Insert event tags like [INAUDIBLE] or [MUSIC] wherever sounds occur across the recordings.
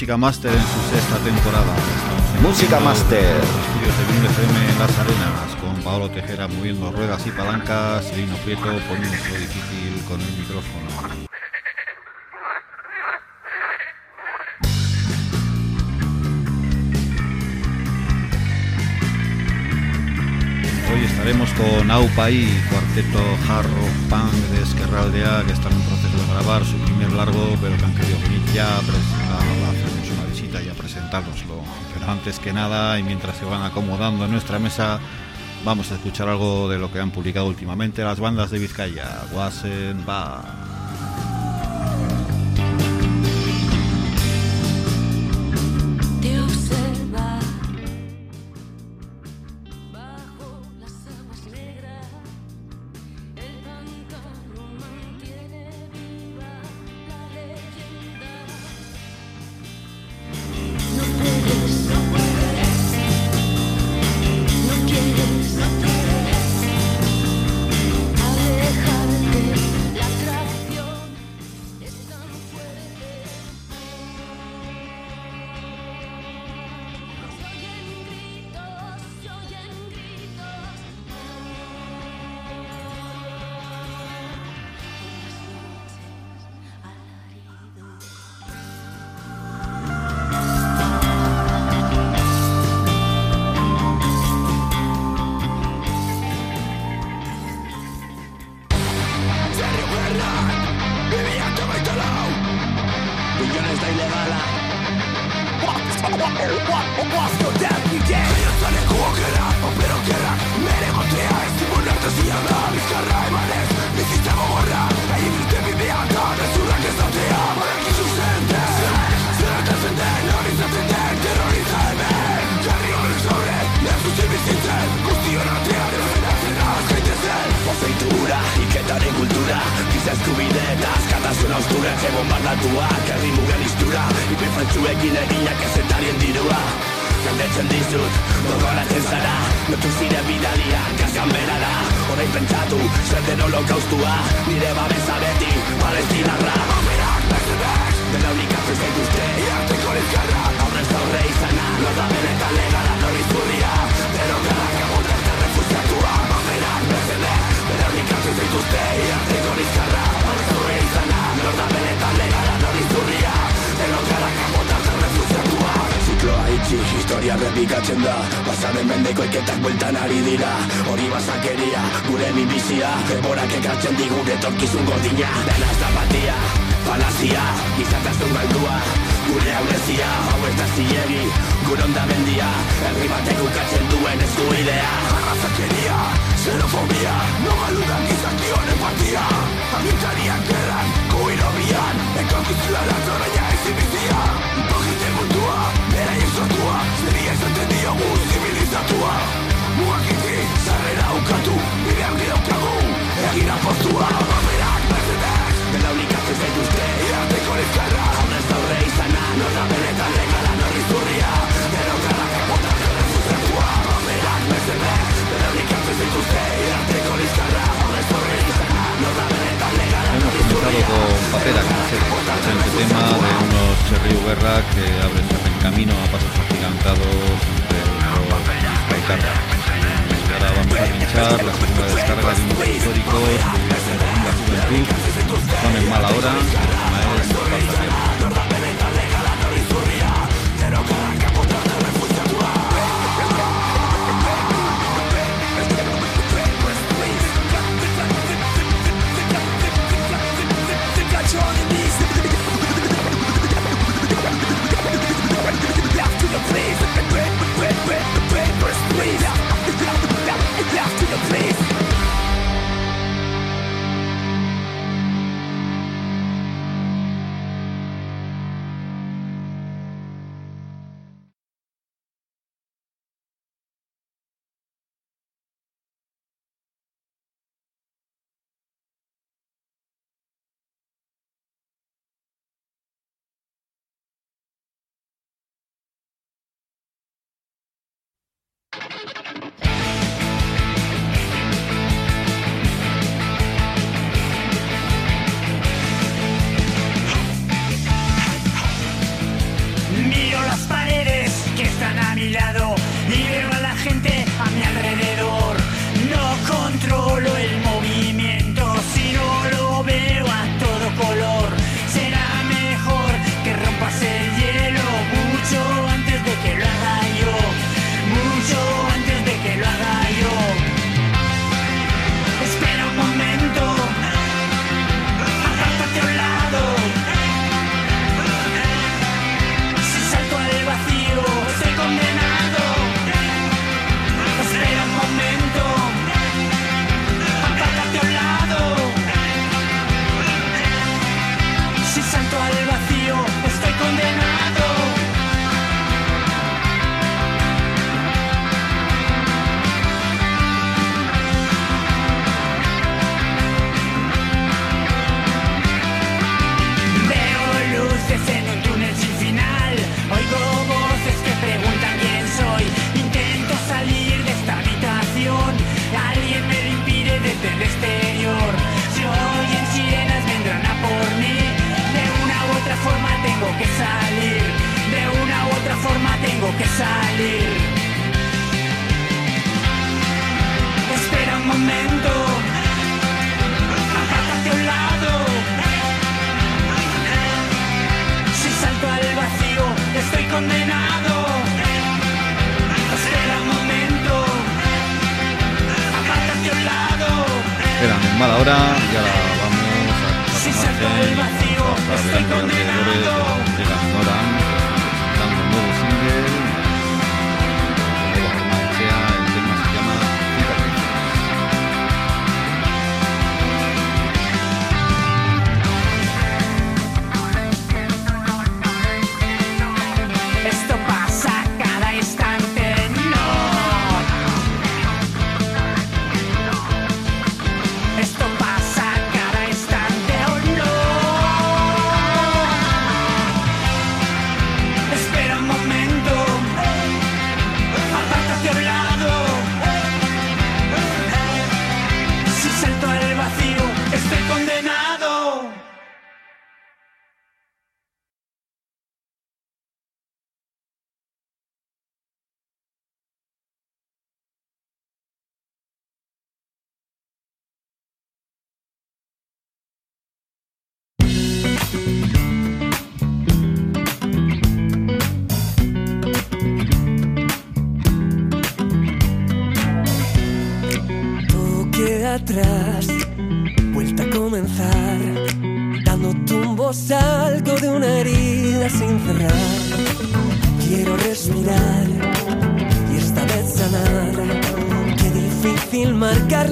Música Master en su sexta temporada. Música Master. Estudios de Vinil FM en Las Arenas, con Paolo Tejera moviendo ruedas y palancas, Lino Prieto poniéndose difícil con el micrófono. Hoy estaremos con Aupai, cuarteto hard rock punk de Esquerraldea, que está en proceso de grabar su primer largo, pero que han querido venir ya a, hacernos una visita y a presentárnoslo. Pero antes que nada, y mientras se van acomodando en nuestra mesa, vamos a escuchar algo de lo que han publicado últimamente las bandas de Vizcaya, Wasen que abre el camino a pasos agigantados entre Vizca y ahora vamos a pinchar la segunda descarga de unos históricos de la son en mala hora.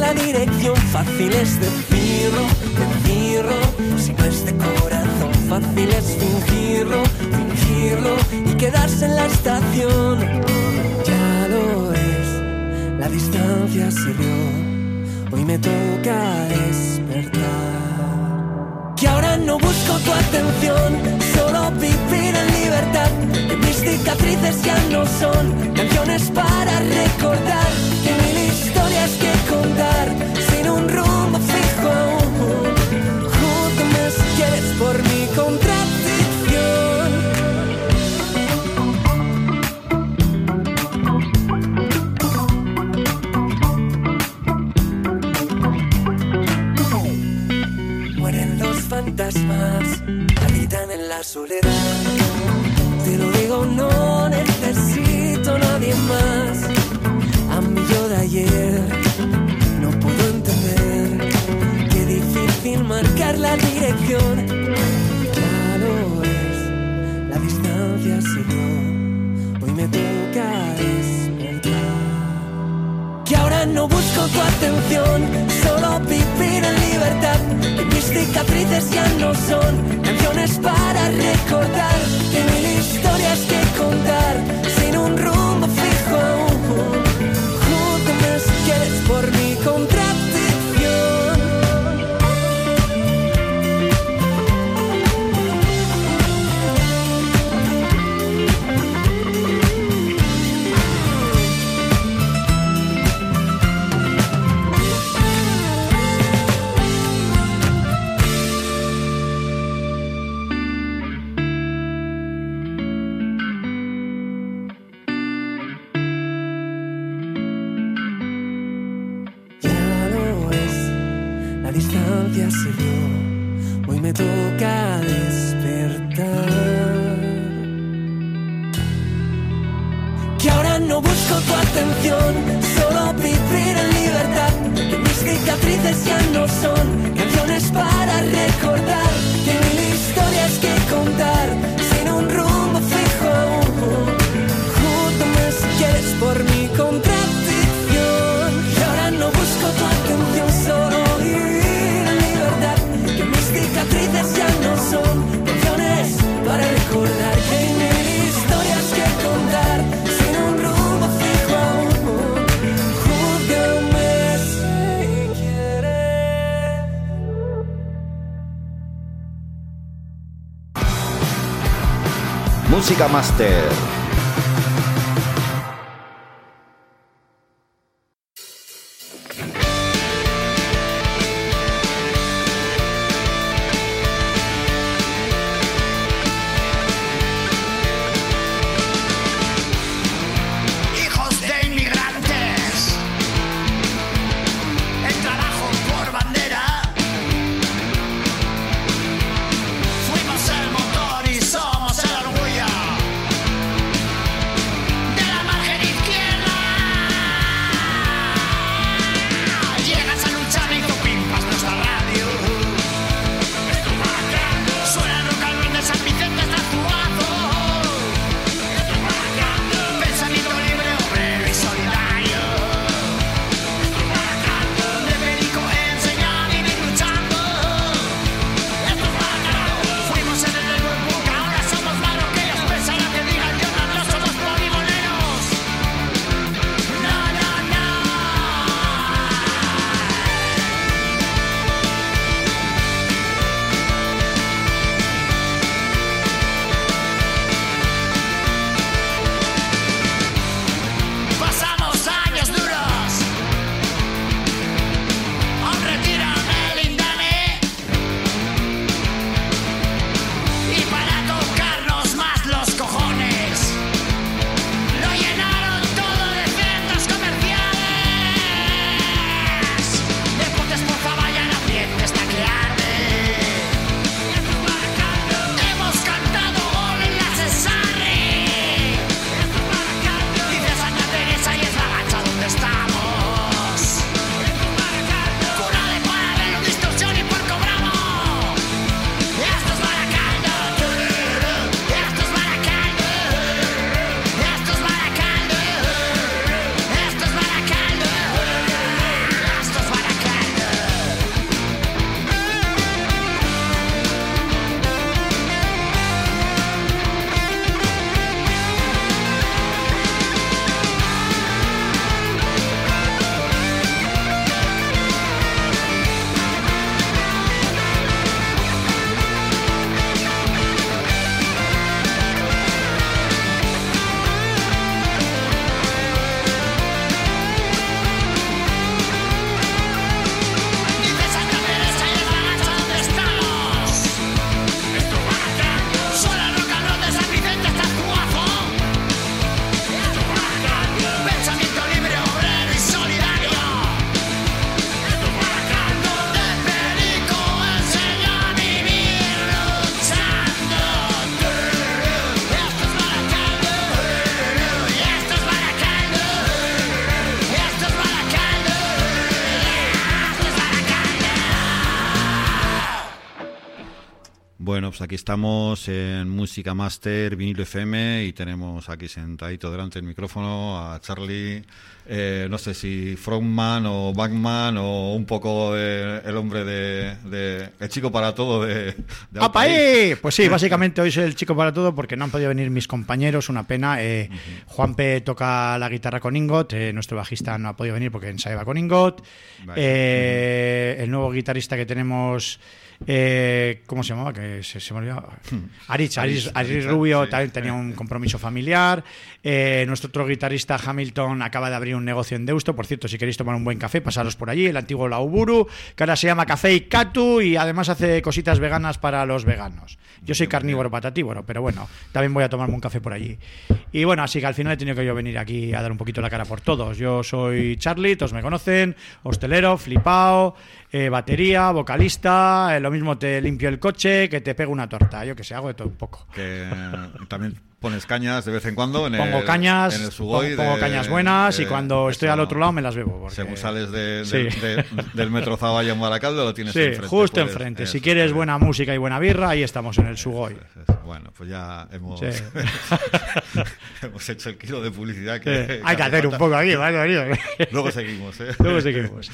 la dirección fácil es decirlo, decirlo. Si no es de corazón fácil es fingirlo, fingirlo y quedarse en la estación. Ya lo es, la distancia sirvió. Hoy me toca despertar. Que ahora no busco tu atención, solo vivir en libertad. Que mis cicatrices ya no son canciones para recordar historias que contar sin un rumbo fijo. Junto más quieres por mi contradicción. Mueren los fantasmas, habitan en la soledad. Te lo digo, no marcar la dirección. Claro es la distancia, si no, hoy me toca despertar. Que ahora no busco tu atención, solo vivir en libertad. Que mis cicatrices ya no son canciones para recordar. Música Master. aquí estamos en Música Master, Vinilo FM y tenemos aquí sentadito delante del micrófono a Charlie, eh, no sé si frontman o backman o un poco el, hombre de, el chico para todo de... de Pues sí, [LAUGHS] básicamente hoy soy el chico para todo porque no han podido venir mis compañeros, una pena. Eh, Juanpe toca la guitarra con Ingot, eh, nuestro bajista no ha podido venir porque ensayaba con Ingot. El nuevo guitarrista que tenemos... Eh, ¿Cómo se llamaba? Que se, se me olvidaba. Aris, Aris, Aris Rubio también tenía un compromiso familiar. Eh, nuestro otro guitarrista Hamilton acaba de abrir un negocio en Deusto. Por cierto, si queréis tomar un buen café, pasaros por allí. El antiguo Lauburu, que ahora se llama Café y Catu y además hace cositas veganas para los veganos. Yo soy carnívoro patatívoro, pero bueno, también voy a tomarme un café por allí. Y bueno, así que al final he tenido que yo venir aquí a dar un poquito la cara por todos. Yo soy Charlie, todos me conocen, hostelero, flipao, eh, batería, vocalista, eh, lo mismo te limpio el coche, que te pego una torta, yo que sé, hago de todo un poco. Que también pones cañas de vez en cuando en Pongo el, cañas, en el Sugoi pongo, pongo de- cañas buenas y cuando estoy al otro lado me las bebo. porque- Según sales de, Sí. del metro Zaballa en Baracaldo, lo tienes Sí, enfrente. justo puedes- enfrente. si quieres buena música y buena birra, ahí estamos en el eso. Bueno, pues ya hemos, Sí. [LAUGHS] hemos hecho el kilo de publicidad que, Hay que hacer un poco aquí. Luego seguimos, ¿eh? Luego seguimos.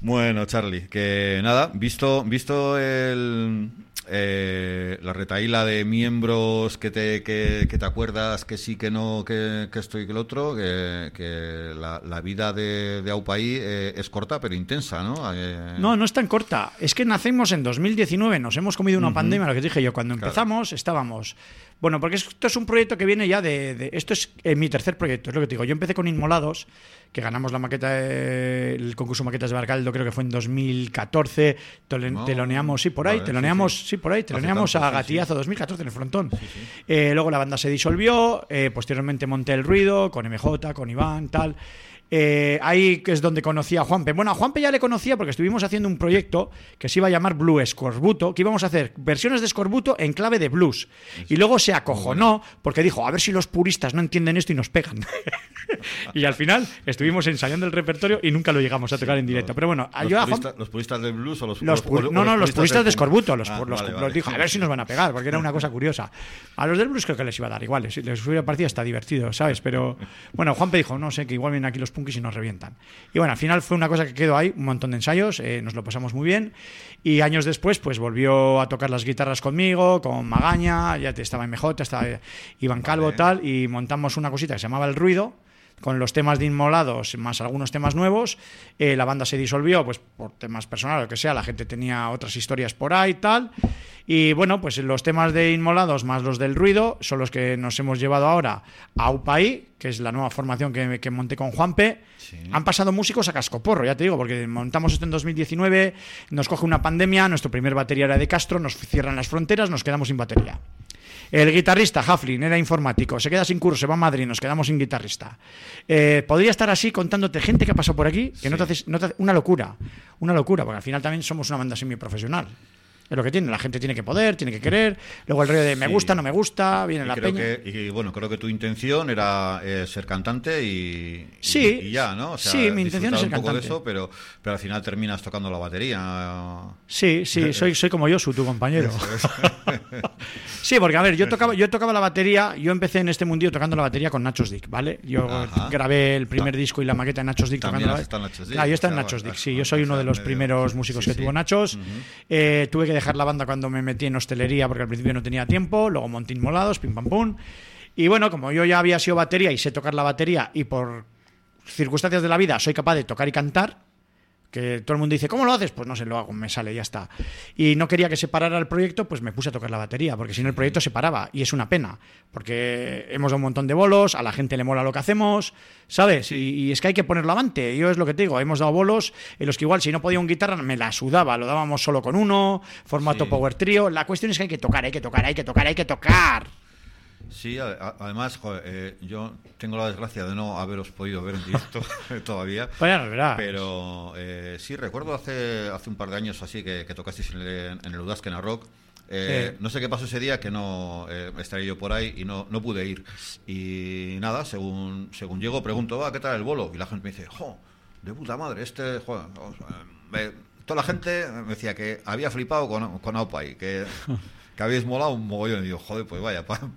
Bueno, Charlie, que nada, visto, visto el, eh, la retaíla de miembros que te, que, que te acuerdas que sí, que no, que, que esto y que el otro, que, que la, la vida de, de Aupaí eh, es corta pero intensa, ¿no? Eh, No, no es tan corta. Es que nacemos en 2019, nos hemos comido una pandemia, lo que dije yo. Cuando Claro. empezamos estábamos... Bueno, porque esto es un proyecto que viene ya de... de- esto es eh, mi tercer proyecto, es lo que te digo. Yo empecé con Inmolados, que ganamos la maqueta, de- el concurso Maquetas de Barcaldo, creo que fue en 2014. Tole- No, teloneamos, sí, por ahí, vale, teloneamos, sí, sí, sí. por ahí, teloneamos tanto, a. Gatillazo 2014 en el frontón. Eh, luego la banda se disolvió, eh, posteriormente monté El Ruido, con MJ, con Iván, tal. Eh, ahí es donde conocí a Juanpe. Bueno, a Juanpe ya le conocía porque estuvimos haciendo un proyecto que se iba a llamar Blue Scorbuto, que íbamos a hacer versiones de Scorbuto en clave de blues. Y luego se acojonó porque dijo, a ver si los puristas no entienden esto y nos pegan. [LAUGHS] y al final estuvimos ensayando el repertorio y nunca lo llegamos a tocar en directo. Pero bueno, los, yo a los puristas del blues o los, los o- no, no, los puristas de? Escorbuto, los, Ah, los- vale, los vale. dijo, a ver si nos van a pegar, porque era una cosa curiosa. A los del blues creo que les iba a dar igual, les, hubiera parecido hasta divertido, ¿sabes? Pero bueno, Juanpe dijo, no sé, que igual vienen aquí los punkis y nos revientan. Y bueno, al final fue una cosa que quedó ahí, un montón de ensayos, eh, nos lo pasamos muy bien. Y años después, pues volvió a tocar las guitarras conmigo, con Magaña, ya te- estaba MJ, estaba Iván Calvo, Vale. tal, y montamos una cosita que se llamaba El Ruido con los temas de Inmolados más algunos temas nuevos. Eh, la banda se disolvió, pues por temas personales, lo que sea, la gente tenía otras historias por ahí y tal. Y bueno, pues los temas de Inmolados más los del ruido son los que nos hemos llevado ahora a UPAI, que es la nueva formación que, que monté con Juanpe. Han pasado músicos a cascoporro, ya te digo, porque montamos esto en 2019, nos coge una pandemia, nuestro primer batería era de Castro, nos cierran las fronteras, nos quedamos sin batería. El guitarrista, Haflin, era informático, se queda sin curso, se va a Madrid, nos quedamos sin guitarrista. Eh, podría estar así contándote gente que ha pasado por aquí, que no, te haces, no te una locura, una locura, porque al final también somos una banda semiprofesional. Es lo que tiene, la gente tiene que poder, tiene que querer, luego el rollo de me Sí. gusta, no me gusta, viene Y la creo peña. que, y bueno, creo que tu intención era eh, ser cantante y, y- Sí, y, ya, ¿no? O sea, sí, mi intención es ser un poco de eso, pero, pero al final terminas tocando la batería. Sí, sí, [LAUGHS] soy, soy como yo, su tu compañero. [LAUGHS] Sí, porque a ver, yo tocaba, yo tocaba la batería, yo empecé en este mundillo tocando la batería con Nachos Dick, ¿vale? Yo Ajá. grabé el primer disco y la maqueta de Nachos Dick tocando la Claro, yo estaba en Nachos Dick, sí, yo soy uno de los primeros músicos que tuvo Nachos. Eh, tuve que dejar la banda cuando me metí en hostelería porque al principio no tenía tiempo, luego monté Inmolados, pim pam pum. Y bueno, como yo ya había sido batería y sé tocar la batería y por circunstancias de la vida soy capaz de tocar y cantar, que todo el mundo dice, ¿cómo lo haces? Pues no sé, lo hago, me sale, ya está. Y no quería que se parara el proyecto, pues me puse a tocar la batería, porque si no el proyecto se paraba, y es una pena, porque hemos dado un montón de bolos, a la gente le mola lo que hacemos, ¿sabes? Y, y es que hay que ponerlo avante, yo es lo que te digo, hemos dado bolos en los que igual si no podía un guitarra me la sudaba, lo dábamos solo con uno, formato Sí. power trio, la cuestión es que hay que tocar, hay que tocar, hay que tocar, hay que tocar. Sí, a- a- además, joder, eh, yo tengo la desgracia de no haberos podido ver en directo [LAUGHS] [LAUGHS] todavía. Vaya. Pero eh, sí, recuerdo hace, hace un par de años así que, que tocasteis en el, en el Rock. Eh, Sí. No sé qué pasó ese día que no eh, estaría yo por ahí y no, no pude ir. Y nada, según, según llego, pregunto, "Ah, ¿qué tal el bolo? Y la gente me dice, jo, de puta madre, este, joder, o sea, me- toda la gente me decía que había flipado con, con que, [LAUGHS] que habéis molado un mogollón. Y digo, joder, pues vaya, para un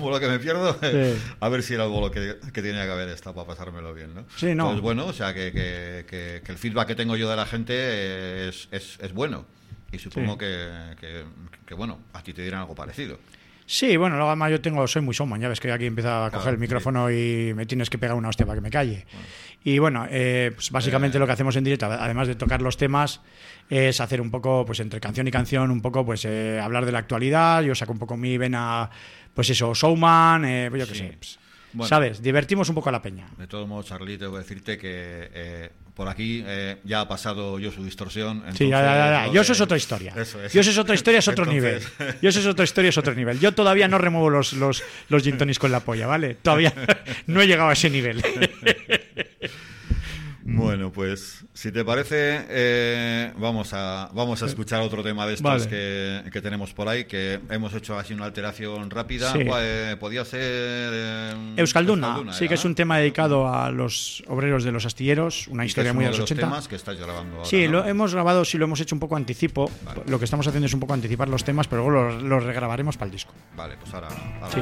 bolo que me pierdo, Sí. a ver si era el bolo que, que tenía que haber estado para pasármelo bien, ¿no? Sí, no. Entonces, bueno, o sea, que, que- que- que el feedback que tengo yo de la gente es, es, es bueno. Y supongo Sí. que, que- que, bueno, a ti te dirán algo parecido. Sí, bueno, luego además yo tengo, soy muy showman, ya ves que aquí empieza a Claro, coger el sí. micrófono y me tienes que pegar una hostia para que me calle. Y bueno, eh, pues básicamente Eh. lo que hacemos en directo, además de tocar los temas, es hacer un poco, pues entre canción y canción, un poco, pues eh, hablar de la actualidad. Yo saco un poco mi vena, pues eso, showman, eh, pues yo qué Sí. sé. pues, Bueno. ¿Sabes? Divertimos un poco a la peña. De todos modos, Charlie, tengo que decirte que por aquí eh, ya ha pasado yo su distorsión. Sí, ya, ya, ya, entonces, Yo eso es eh, otra historia. Eso es. Yo eso es otra historia, es otro Entonces- nivel. Yo eso es otra historia, es otro nivel. Yo todavía no remuevo los, los, los gin tonics con la polla, ¿vale? Todavía [LAUGHS] no he llegado a ese nivel. [LAUGHS] Bueno, pues si te parece, eh, vamos, a, vamos a escuchar otro tema de estos Vale. que, que tenemos por ahí, que hemos hecho así una alteración rápida. Sí. Eh, podía ser... eh, Euskalduna, sí era, que es un tema dedicado a los obreros de los astilleros, una historia es muy de los los 80. temas que estás grabando ahora, Sí, ¿no? lo hemos grabado, sí lo hemos hecho un poco anticipo. Vale. Lo que estamos haciendo es un poco anticipar los temas, pero luego los, los regrabaremos para el disco. Vale, pues ahora... ahora. Sí.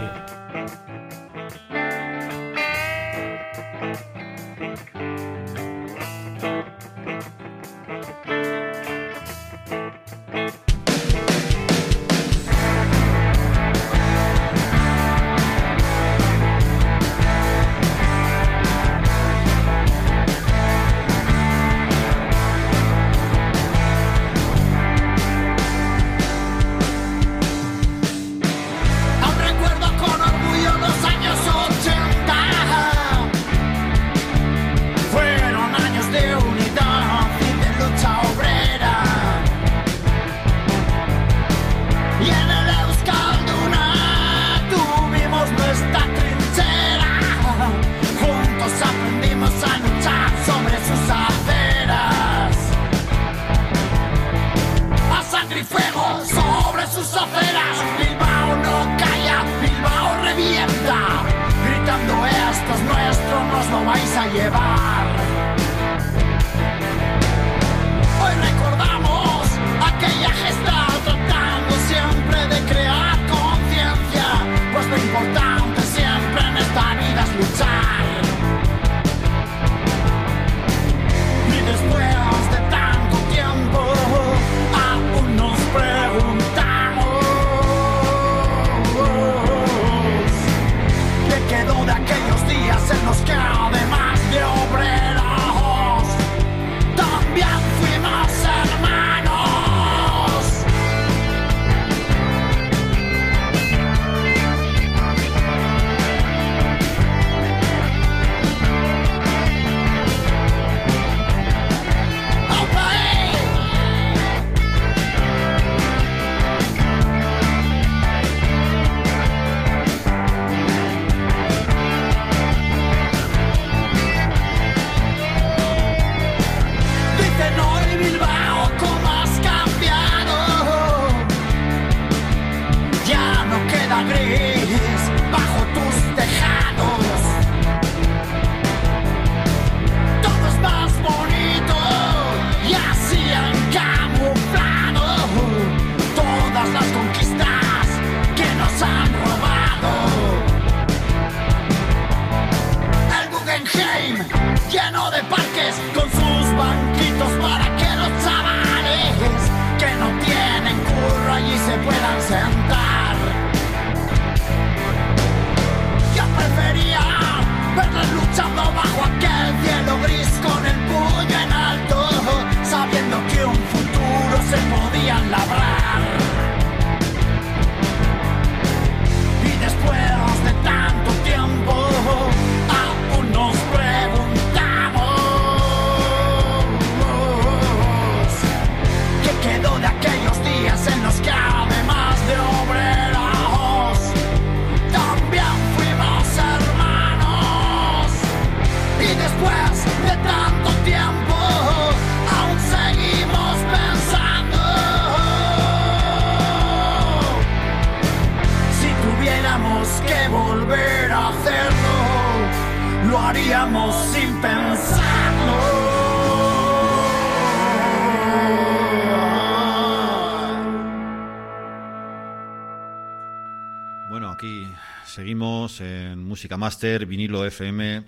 Música Master, vinilo FM.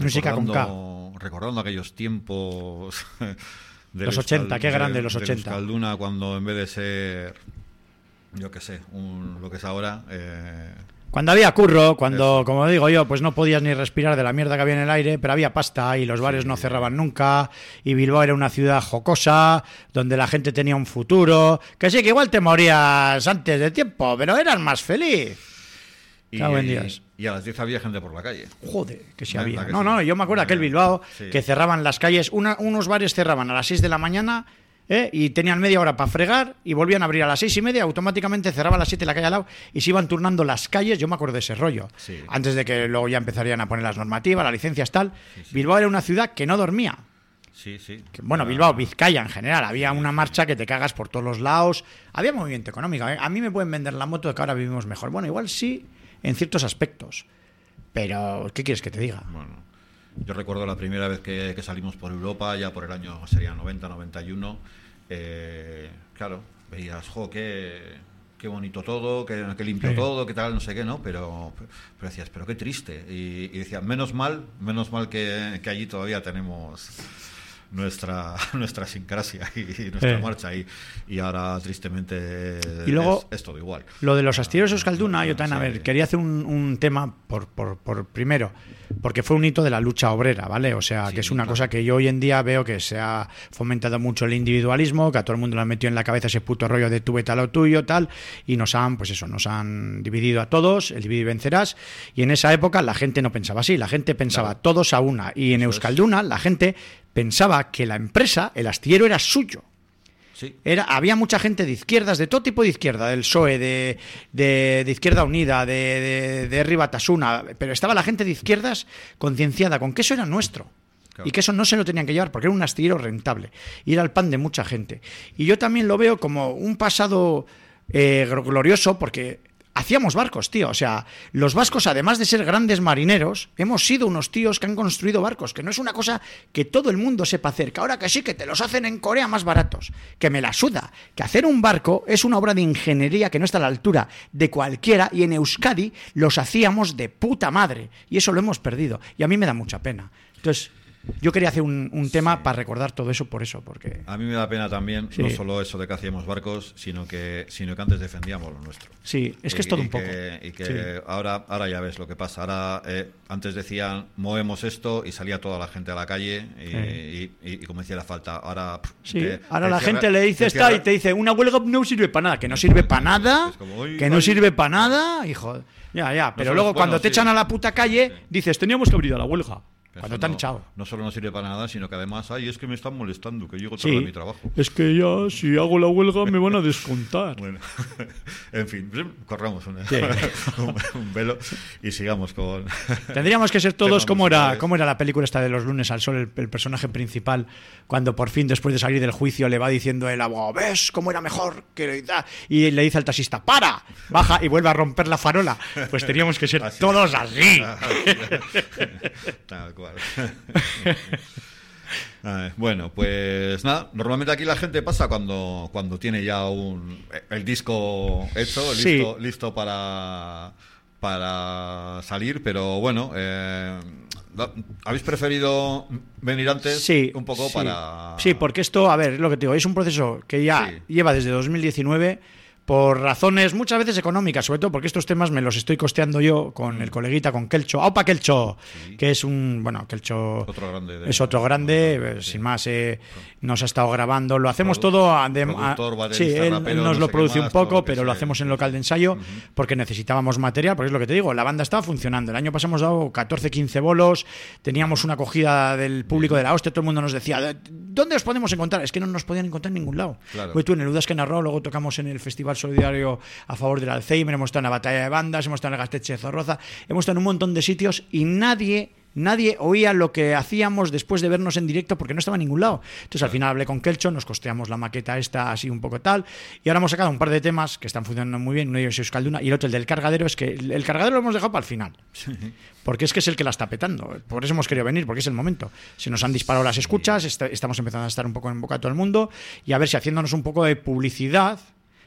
Música con recordando- Recordando aquellos tiempos. [LAUGHS] del Los 80, qué grande los del 80. Euskalduna, cuando en vez de ser yo qué sé, un- lo que es ahora. eh, Cuando había curro, cuando, Eso. como digo yo, pues no podías ni respirar de la mierda que había en el aire, pero había pasta y los bares no cerraban nunca, y Bilbao era una ciudad jocosa, donde la gente tenía un futuro, que sí, que igual te morías antes de tiempo, pero eras más feliz. Y, Cago en Dios. y a las 10 había gente por la calle. Joder, que sí Venga, había. que No, sí. no, yo me acuerdo aquel Bilbao sí. que cerraban las calles, una- unos bares cerraban a las 6 de la mañana ¿eh? y tenían media hora para fregar y volvían a abrir a las seis y media, automáticamente cerraban a las 7 la calle al lado y se iban turnando las calles, yo me acuerdo de ese rollo, Sí. antes de que luego ya empezarían a poner las normativas, las licencias tal. Bilbao era una ciudad que no dormía. Sí, sí. Bueno, Bilbao, Vizcaya en general, había una marcha que te cagas por todos los lados, había movimiento económico. ¿eh? A mí me pueden vender la moto de que ahora vivimos mejor. Bueno, igual sí, en ciertos aspectos. Pero, ¿qué quieres que te diga? Bueno, yo recuerdo la primera vez que, que salimos por Europa, ya por el año sería 90, 91. eh, claro, veías, jo, qué, qué bonito todo, qué, qué limpio Sí. todo, qué tal, no sé qué, ¿no? Pero, pero decías, pero qué triste. Y, y decía, menos mal, menos mal que, que allí todavía tenemos nuestra [LAUGHS] nuestra sincrasia y, y nuestra Eh. marcha y, y ahora tristemente Y luego- es, es todo igual. Lo de los astilleros Euskalduna, yo también, a ver, quería hacer un, un tema por, por, por primero, porque fue un hito de la lucha obrera, ¿vale? O sea, Sí, que es una claro. cosa que yo hoy en día veo que se ha fomentado mucho el individualismo, que a todo el mundo le han metido en la cabeza ese puto rollo de tú vete a lo tuyo, tal, y nos han, pues eso, nos han dividido a todos, el dividir y vencerás, y en esa época la gente no pensaba así, la gente pensaba Claro. todos a una, y en Eso es. Euskalduna la gente pensaba que la empresa, el astillero era suyo. Sí, Era, había mucha gente de izquierdas, de todo tipo de izquierda, del PSOE, de, de- de Izquierda Unida, de, de, de pero estaba la gente de izquierdas concienciada con que eso era nuestro. Claro. Y que eso no se lo tenían que llevar porque era un astillero rentable. Y era el pan de mucha gente. Y yo también lo veo como un pasado eh, glorioso porque hacíamos barcos, tío. O sea, los vascos, además de ser grandes marineros, hemos sido unos tíos que han construido barcos, que no es una cosa que todo el mundo sepa hacer. Que ahora que sí, que te los hacen en Corea más baratos. Que me la suda. Que hacer un barco es una obra de ingeniería que no está a la altura de cualquiera. Y en Euskadi los hacíamos de puta madre. Y eso lo hemos perdido. Y a mí me da mucha pena. Entonces, yo quería hacer un, un tema para recordar todo eso por eso, porque... A mí me da pena también, Sí. no solo eso de que hacíamos barcos, sino que, sino que antes defendíamos lo nuestro. Sí, es que es Y- todo y un poco. que- y que Sí. ahora, ahora ya ves lo que pasa. Ahora, eh, antes decían, movemos esto y salía toda la gente a la calle y, Sí. y- como hiciera falta. Ahora, Sí, que- ahora la gente le dice esta y te dice, una huelga no sirve para nada, que no sirve para nada, Es como, "Uy, que no ay". sirve para nada, hijo. Ya, ya, pero luego bueno, cuando te sí. echan a la puta calle, Sí. dices, teníamos que abrir a la huelga. Cuando te han no- echado. No solo no sirve para nada, sino que además, ay, es que me están molestando, que llego Sí, tarde a mi trabajo. es que ya, si hago la huelga, me van a descontar. [LAUGHS] Bueno, [LAUGHS] en fin, corramos un, Sí. [LAUGHS] un- un velo y sigamos con... Tendríamos que ser todos como era, como era la película esta de los lunes al sol, el, el personaje principal, cuando por fin después de salir del juicio le va diciendo el abogado, ¿ves cómo era mejor? que da?". Y le dice al taxista, para, baja y vuelve a romper la farola. Pues teníamos que ser Así. todos así. Tal cual. Ay, [LAUGHS] bueno, pues nada, normalmente aquí la gente pasa cuando, cuando tiene ya un, el disco hecho, Sí. listo, listo para, para salir, pero bueno, eh, ¿habéis preferido venir antes Sí, un poco sí. para... Sí, porque esto, a ver, es lo que te digo, es un proceso que ya lleva desde 2019 por razones muchas veces económicas, sobre todo porque estos temas me los estoy costeando yo con el coleguita, con Kelcho. ¡Aupa Kelcho! Mm. Sí. Que es un, bueno, Kelcho Otro grande de- es otro grande, de- eh, sí. sin más, eh, nos ha estado grabando, lo hacemos Produ- todo a- de- a- sí, él, rapero, nos no lo produce más, un poco, lo pero lo hacemos en local de ensayo porque necesitábamos material, porque es lo que te digo, la banda estaba funcionando. El año pasado hemos dado 14, 15 bolos, teníamos una acogida del público de la hostia, todo el mundo nos decía, ¿dónde os podemos encontrar? Es que no nos podían encontrar en ningún lado. Claro. Pues tú en el Udas que narró, luego tocamos en el Festival Solidario a favor del Alzheimer, hemos estado en la Batalla de Bandas, hemos estado en el Gasteche de Zorroza, hemos estado en un montón de sitios y nadie Nadie oía lo que hacíamos después de vernos en directo porque no estaba en ningún lado. Entonces al final hablé con Kelcho, nos costeamos la maqueta esta así un poco tal y ahora hemos sacado un par de temas que están funcionando muy bien. Uno de ellos es Euskalduna y el otro el del cargadero es que el cargadero lo hemos dejado para el final. Porque es que es el que la está petando. Por eso hemos querido venir, porque es el momento. Se nos han disparado las escuchas, est- estamos empezando a estar un poco en boca a todo el mundo y a ver si haciéndonos un poco de publicidad,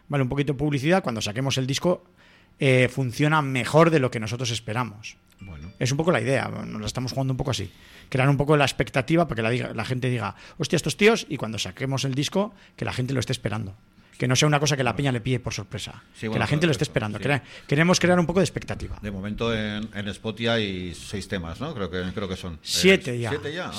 ¿vale? Un poquito de publicidad, cuando saquemos el disco eh, funciona mejor de lo que nosotros esperamos. Bueno, Es un poco la idea, nos la estamos jugando un poco así. Crear un poco la expectativa para que la, diga- la gente diga, hostia, estos tíos, y cuando saquemos el disco, que la gente lo esté esperando. Que no sea una cosa que la peña le pille por sorpresa. Sí, que bueno, la gente lo esté esperando. sí. Queremos crear un poco de expectativa. De momento en, en Spotify hay seis temas, ¿no? Creo que, creo que son. Eh, Siete ya. Siete ya,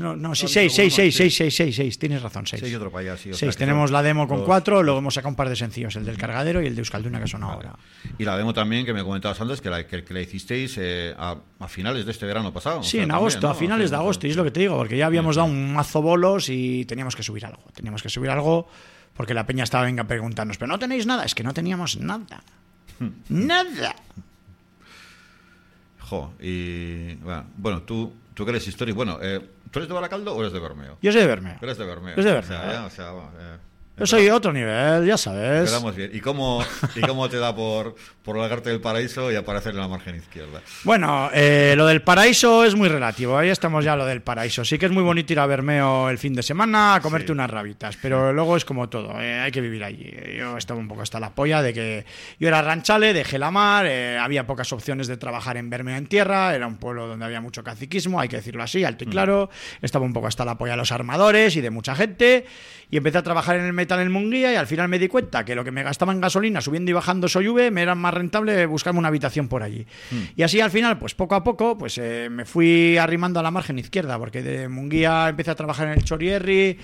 ¿no? No, no, sí, seis, seis, seis, seis, seis, seis, seis. Tienes razón, seis. Seis otro para allá, sí. o sea Seis. que Tenemos la demo con los- cuatro, luego hemos sacado un par de sencillos, el del cargadero y el de Euskalduna que son ahora. Y la demo también que me comentabas antes, que la, que, que la hicisteis eh, a, a finales de este verano pasado. o Sí, sea, en también, agosto, ¿no? a finales de agosto, y es lo que te digo, porque ya habíamos dado un mazo bolos y teníamos que subir algo. Teníamos que subir algo porque la peña estaba venga a preguntarnos, pero no tenéis nada, es que no teníamos nada. [LAUGHS] nada. Jo, y bueno, bueno, tú, tú que eres histórico, bueno, eh, ¿tú eres de Baracaldo o eres de Bermeo? Yo soy de Bermeo. Eres de Bermeo. Es de O sea, Bermeo, ya, ¿eh? o sea, bueno, eh, Yo soy otro nivel, ya sabes. Quedamos bien. ¿Y cómo, ¿Y cómo te da por, por largarte del paraíso y aparecer en la margen izquierda? Bueno, eh, lo del paraíso es muy relativo. Ahí estamos ya lo del paraíso. Sí que es muy bonito ir a Bermeo el fin de semana a comerte Sí. unas rabitas, pero luego es como todo. eh, hay que vivir allí. Yo estaba un poco hasta la polla de que yo era ranchale, dejé la mar, eh, había pocas opciones de trabajar en Bermeo en tierra, era un pueblo donde había mucho caciquismo, hay que decirlo así, alto y claro. Estaba un poco hasta la polla de los armadores y de mucha gente. Y empecé a trabajar en el metal en Munguía y al final me di cuenta que lo que me gastaba en gasolina subiendo y bajando Soyuve me era más rentable buscarme una habitación por allí. Y así al final, pues poco a poco, pues eh, me fui arrimando a la margen izquierda, porque de Munguía empecé a trabajar en el Chorierri,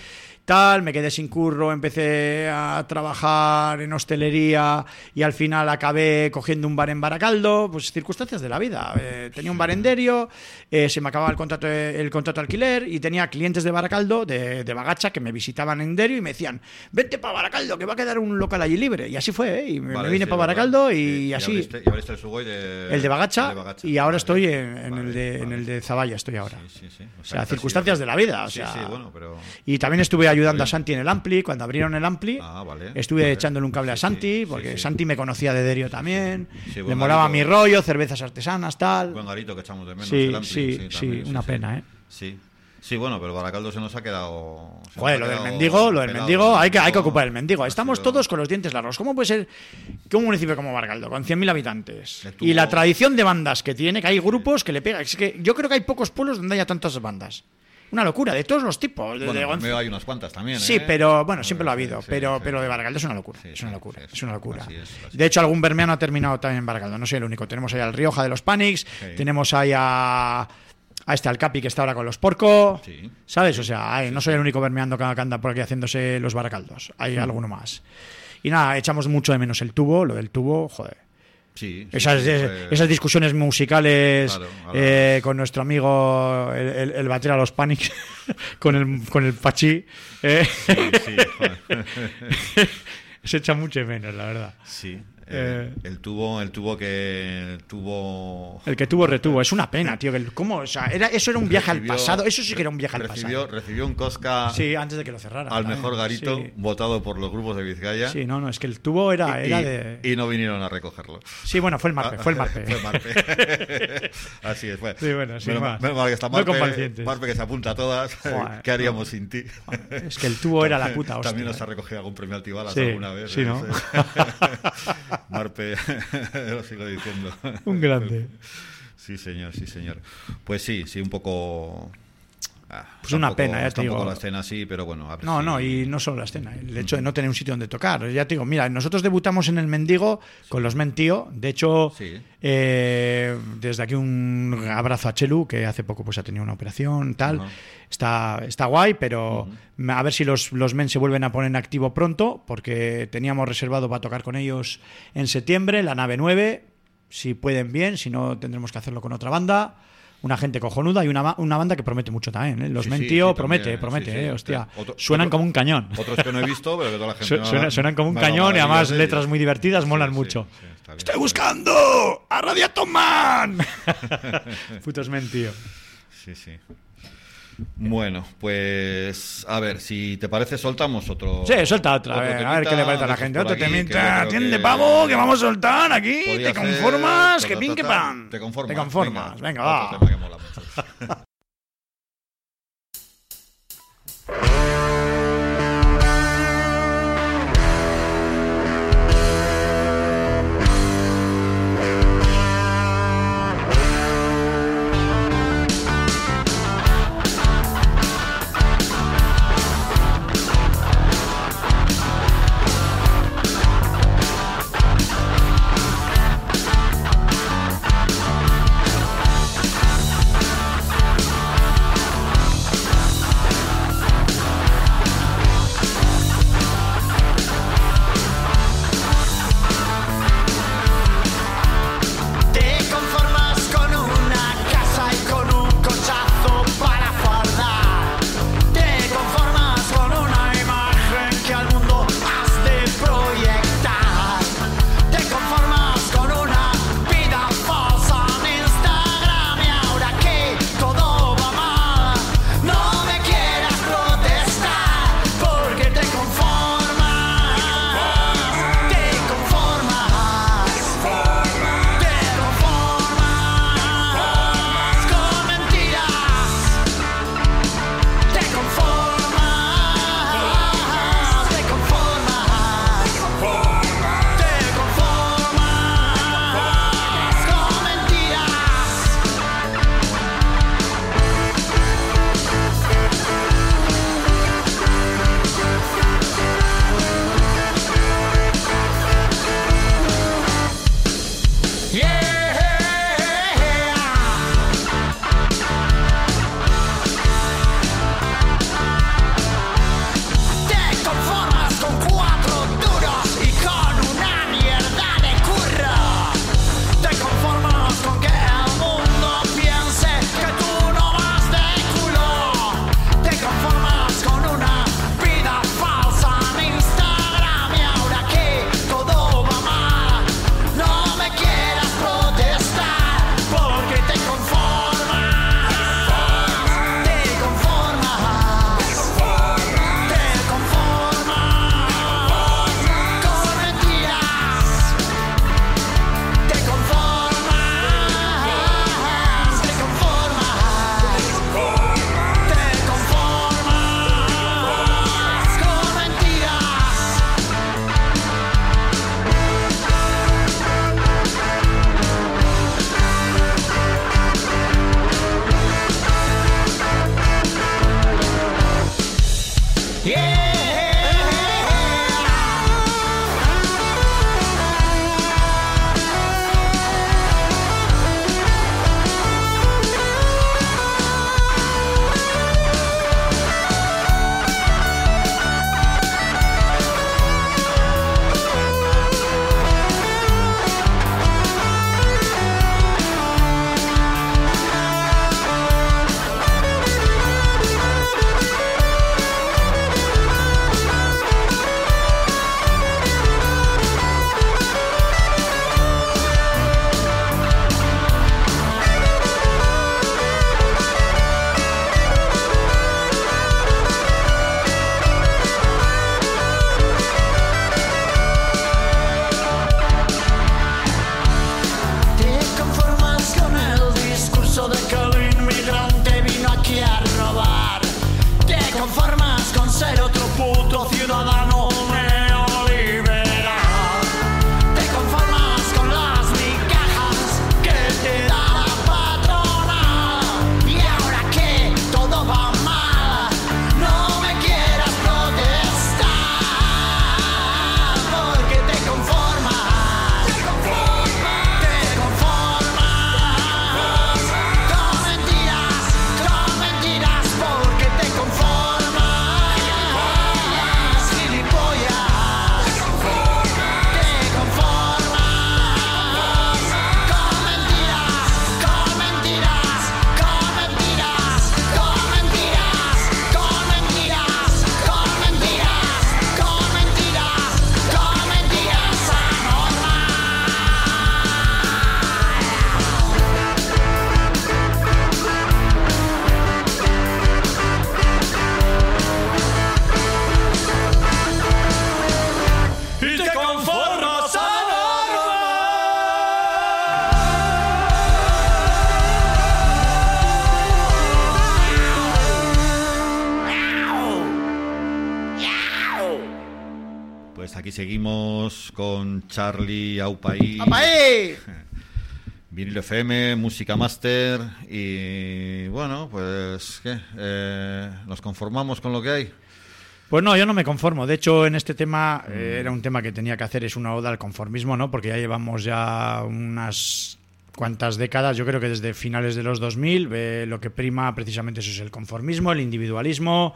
tal, me quedé sin curro, empecé a trabajar en hostelería y al final acabé cogiendo un bar en Baracaldo, pues circunstancias de la vida. Eh, tenía un barenderio, eh, se me acababa el contrato, el contrato de alquiler y tenía clientes de Baracaldo, de, de Bagacha, que me visitaban en Derio y me decían, vente para Baracaldo, que va a quedar un local allí libre. Y así fue, ¿eh? y me, Vale, me vine sí, para. Baracaldo y, Sí, así... abriste, y abriste el Sugoi de... El de Bagacha, el de Bagacha. y ahora Vale. estoy en, en Vale, el de, en vale. el de Zavalla, estoy ahora. Sí, sí, sí. O sea, te has circunstancias de la vida. O Sí, sea, sí, bueno, pero... Y también estuve ayudando Bien. a Santi en el Ampli, cuando abrieron el Ampli. Ah, vale. Estuve Vale. echándole un cable a Santi, porque. Santi me conocía de Derio también. Le buen molaba garito. mi rollo, cervezas artesanas, tal. Buen garito que echamos de menos. Sí, el Ampli, sí, sí, también, una pena, ¿eh? Sí. Sí, bueno, pero Baracaldo se nos ha quedado... Joder, lo del mendigo, lo del mendigo, hay que, hay que ocupar el mendigo. Estamos todos con los dientes largos. ¿Cómo puede ser que un municipio como Baracaldo, con 100.000 habitantes, y la tradición de bandas que tiene, que hay grupos que le pegan? Es que yo creo que hay pocos pueblos donde haya tantas bandas. Una locura, de todos los tipos. desde Bueno, Bermeo hay unas cuantas también, Sí, ¿eh? pero bueno, siempre lo ha habido. sí, pero, sí. pero de Baracaldo es una locura. Es una locura. es una locura. es, de hecho, algún bermeano ha terminado también en Baracaldo. No soy el único. Tenemos ahí al Rioja de los Panics. Tenemos ahí a, a este al Capi que está ahora con los Porco. Sí. ¿Sabes? O sea, ay, no soy el único bermeando que que anda por aquí haciéndose los Baracaldos. Hay alguno más. Y nada, echamos mucho de menos el tubo. Lo del tubo, joder. Sí, sí, Esas, sí, fue- esas discusiones musicales Claro, eh, con nuestro amigo el, el, el batera Los Panics, [LAUGHS] con el, con el Pachi, eh, [LAUGHS] se echa mucho menos, la verdad. Sí, Eh. eh, el tubo, el tubo que el tubo El que tuvo retuvo, es una pena, tío. Que el- ¿Cómo? O sea, era, eso era un viaje al pasado, eso sí que era un viaje al recibió, pasado. recibió un Cosca Sí, antes de que lo cerrara. al también. mejor garito Sí. votado por los grupos de Vizcaya Sí, no, no, es que el tubo era, y, era de. y no vinieron a recogerlo. Sí, bueno, fue el Marpe, fue el [LAUGHS] Marpe. Fue Marpe. [LAUGHS] Así es, fue. Sí, bueno, sin menos, menos mal que está Muy Marpe, que se apunta a todas. Joder, [LAUGHS] ¿Qué haríamos sin ti? Es que el tubo era la puta hostia. También nos ha eh. recogido algún premio Altibalas Sí, alguna vez. sí, ¿eh? ¿no? Marpe, [LAUGHS] lo sigo diciendo. Un grande. Sí, señor, sí, señor. Pues sí, sí, un poco. Ah, Pues un una pena, ya te digo. la escena así, pero bueno. a ver No, si- no, y no solo la escena, el hecho de no tener un sitio donde tocar. Ya te digo, mira, nosotros debutamos en el Mendigo con los Mentío. De hecho, Sí. eh, desde aquí un abrazo a Chelu, que hace poco pues ha tenido una operación, tal. Ajá. Está, está guay, pero a ver si los, los men se vuelven a poner en activo pronto, porque teníamos reservado para tocar con ellos en septiembre, la nave 9. Si pueden bien, si no tendremos que hacerlo con otra banda. Una gente cojonuda y una, una banda que promete mucho también. ¿eh? Los Sí, men, sí, tío, sí, promete, promete, eh, hostia. Otro- Suenan otro- como un cañón. Otros que no he visto, pero que toda la [LAUGHS] gente. Su- me suena- suenan como un cañón y además de letras muy divertidas, molan mucho. bien, ¡Estoy buscando a Radiator Man! [LAUGHS] Putos men, tío. Sí, sí. Bueno, pues a ver, si te parece, soltamos otro. Sí, suelta otra, a otro ver, a temita ver qué le parece a la gente. Otro temita, atiende que pavo, que vamos a soltar aquí. Te ser- conformas, ta, que pin que pan. Te conformas. Te conformas, venga, otro va. tema que mola mucho. [LAUGHS] Charlie Aupaí. ¡Apae! [LAUGHS] Vinil FM, Música Master y bueno, pues ¿qué? Eh, ¿Nos conformamos con lo que hay? Pues no, yo no me conformo. De hecho, en este tema eh, era un tema que tenía que hacer, es una oda al conformismo, ¿no? Porque ya llevamos ya unas cuantas décadas, yo creo que desde finales de los 2000, ve lo que prima precisamente eso es el conformismo, el individualismo,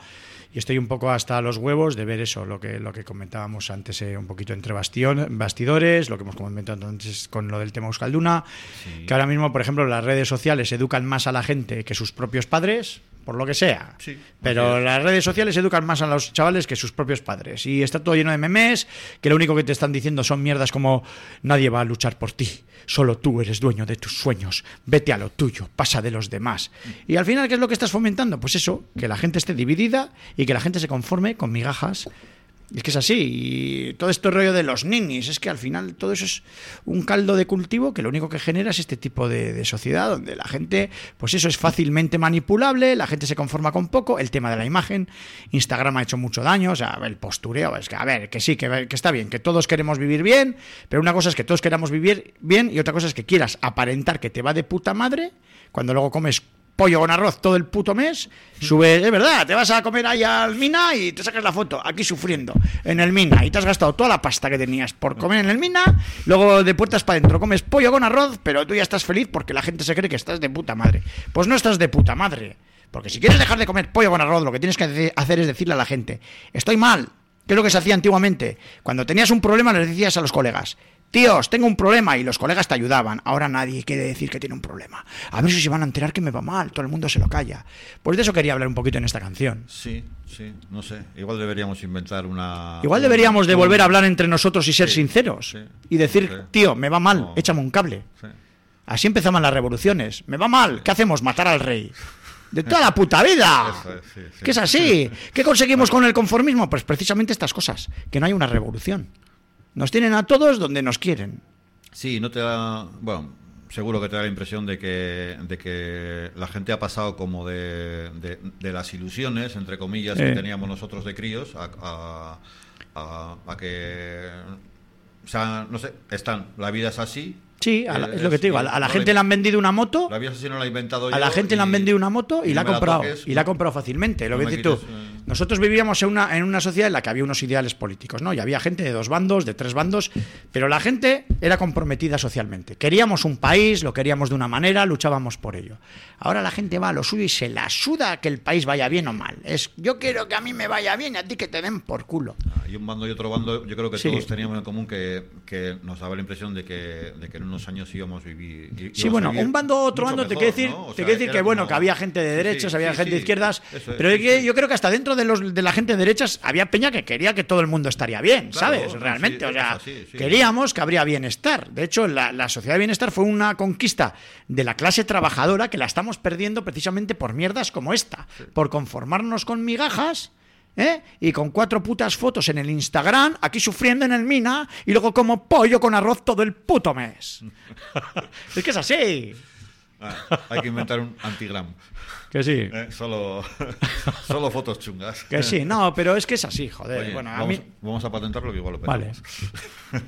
y estoy un poco hasta los huevos de ver eso, lo que, lo que comentábamos antes eh, un poquito entre bastión, bastidores, lo que hemos comentado antes con lo del tema Euskalduna, Sí. que ahora mismo, por ejemplo, las redes sociales educan más a la gente que sus propios padres, por lo que sea. Sí, Pero las redes sociales educan más a los chavales que sus propios padres. Y está todo lleno de memes que lo único que te están diciendo son mierdas como nadie va a luchar por ti, solo tú eres dueño de tus sueños, vete a lo tuyo, pasa de los demás. Y al final, ¿qué es lo que estás fomentando? Pues eso, que la gente esté dividida y que la gente se conforme con migajas. Es que es así, y todo este rollo de los ninis, es que al final todo eso es un caldo de cultivo que lo único que genera es este tipo de, de sociedad donde la gente, pues eso es fácilmente manipulable, la gente se conforma con poco, el tema de la imagen, Instagram ha hecho mucho daño, o sea, el postureo, es que a ver, que sí, que, que está bien, que todos queremos vivir bien, pero una cosa es que todos queramos vivir bien y otra cosa es que quieras aparentar que te va de puta madre cuando luego comes pollo con arroz todo el puto mes, sube, es verdad, te vas a comer ahí al Mina y te sacas la foto, aquí sufriendo, en el Mina, y te has gastado toda la pasta que tenías por comer en el Mina, luego de puertas para adentro comes pollo con arroz, pero tú ya estás feliz porque la gente se cree que estás de puta madre. Pues no estás de puta madre, porque si quieres dejar de comer pollo con arroz, lo que tienes que hace- hacer es decirle a la gente, estoy mal, ¿qué es lo que se hacía antiguamente? Cuando tenías un problema le decías a los colegas, Tíos, tengo un problema y los colegas te ayudaban. Ahora nadie quiere decir que tiene un problema. A ver si se van a enterar que me va mal. Todo el mundo se lo calla. Pues de eso quería hablar un poquito en esta canción. Sí, sí, no sé. Igual deberíamos inventar una. Igual deberíamos de volver a hablar entre nosotros y ser Sí, sinceros. sí, y decir, sí. tío, me va mal, No. échame un cable. Sí. Así empezaban las revoluciones. Me va mal, ¿qué hacemos? Matar al rey. De toda la puta vida. [LAUGHS] Eso es, sí, sí. Que es así. ¿Qué conseguimos con el conformismo? Pues precisamente estas cosas. Que no hay una revolución. Nos tienen a todos donde nos quieren. Sí, no te da. Bueno, seguro que te da la impresión de que, de que la gente ha pasado como de, de, de las ilusiones, entre comillas, Eh. que teníamos nosotros de críos, a, a, a- a que. O sea, no sé, están. La vida es así. Sí, a la- es lo que te digo. A la, a la no gente le han vendido una moto. La vida es así, no la he inventado yo. A la gente le han vendido una moto y, y la ha comprado. toques, y la ha comprado fácilmente. Lo No que dices tú. eh. Nosotros vivíamos en una, en una sociedad en la que había unos ideales políticos, ¿no? Y había gente de dos bandos, de tres bandos, pero la gente era comprometida socialmente. Queríamos un país, lo queríamos de una manera, luchábamos por ello. Ahora la gente va a lo suyo y se la suda que el país vaya bien o mal. Es yo quiero que a mí me vaya bien y a ti que te den por culo. Hay un bando y otro bando, yo creo que Sí. todos teníamos en común que, que nos daba la impresión de que, de que en unos años íbamos a vivir. Sí, bueno, vivir un bando otro bando te mejor, quiere decir, ¿no? O te sea, quiere decir que bueno, como- que había gente de derechas, sí, había gente de izquierdas, es, pero yo creo que hasta dentro de los de la gente de derechas había peña que quería que todo el mundo estaría bien, Claro, ¿sabes? sí, Realmente, o sea, así, sí. queríamos que habría bienestar. De hecho, la, la sociedad de bienestar fue una conquista de la clase trabajadora que la estamos perdiendo precisamente por mierdas como esta, por conformarnos con migajas. ¿eh? Y con cuatro putas fotos en el Instagram, aquí sufriendo en el Mina, y luego como pollo con arroz todo el puto mes. [LAUGHS] es que es así. Ah, hay que inventar un antigram. Que sí. ¿eh? Solo, [LAUGHS] solo fotos chungas. Que sí, no, pero es que es así, joder. Oye, bueno, a vamos, mí. vamos a patentarlo que igual lo Vale. petamos. [LAUGHS]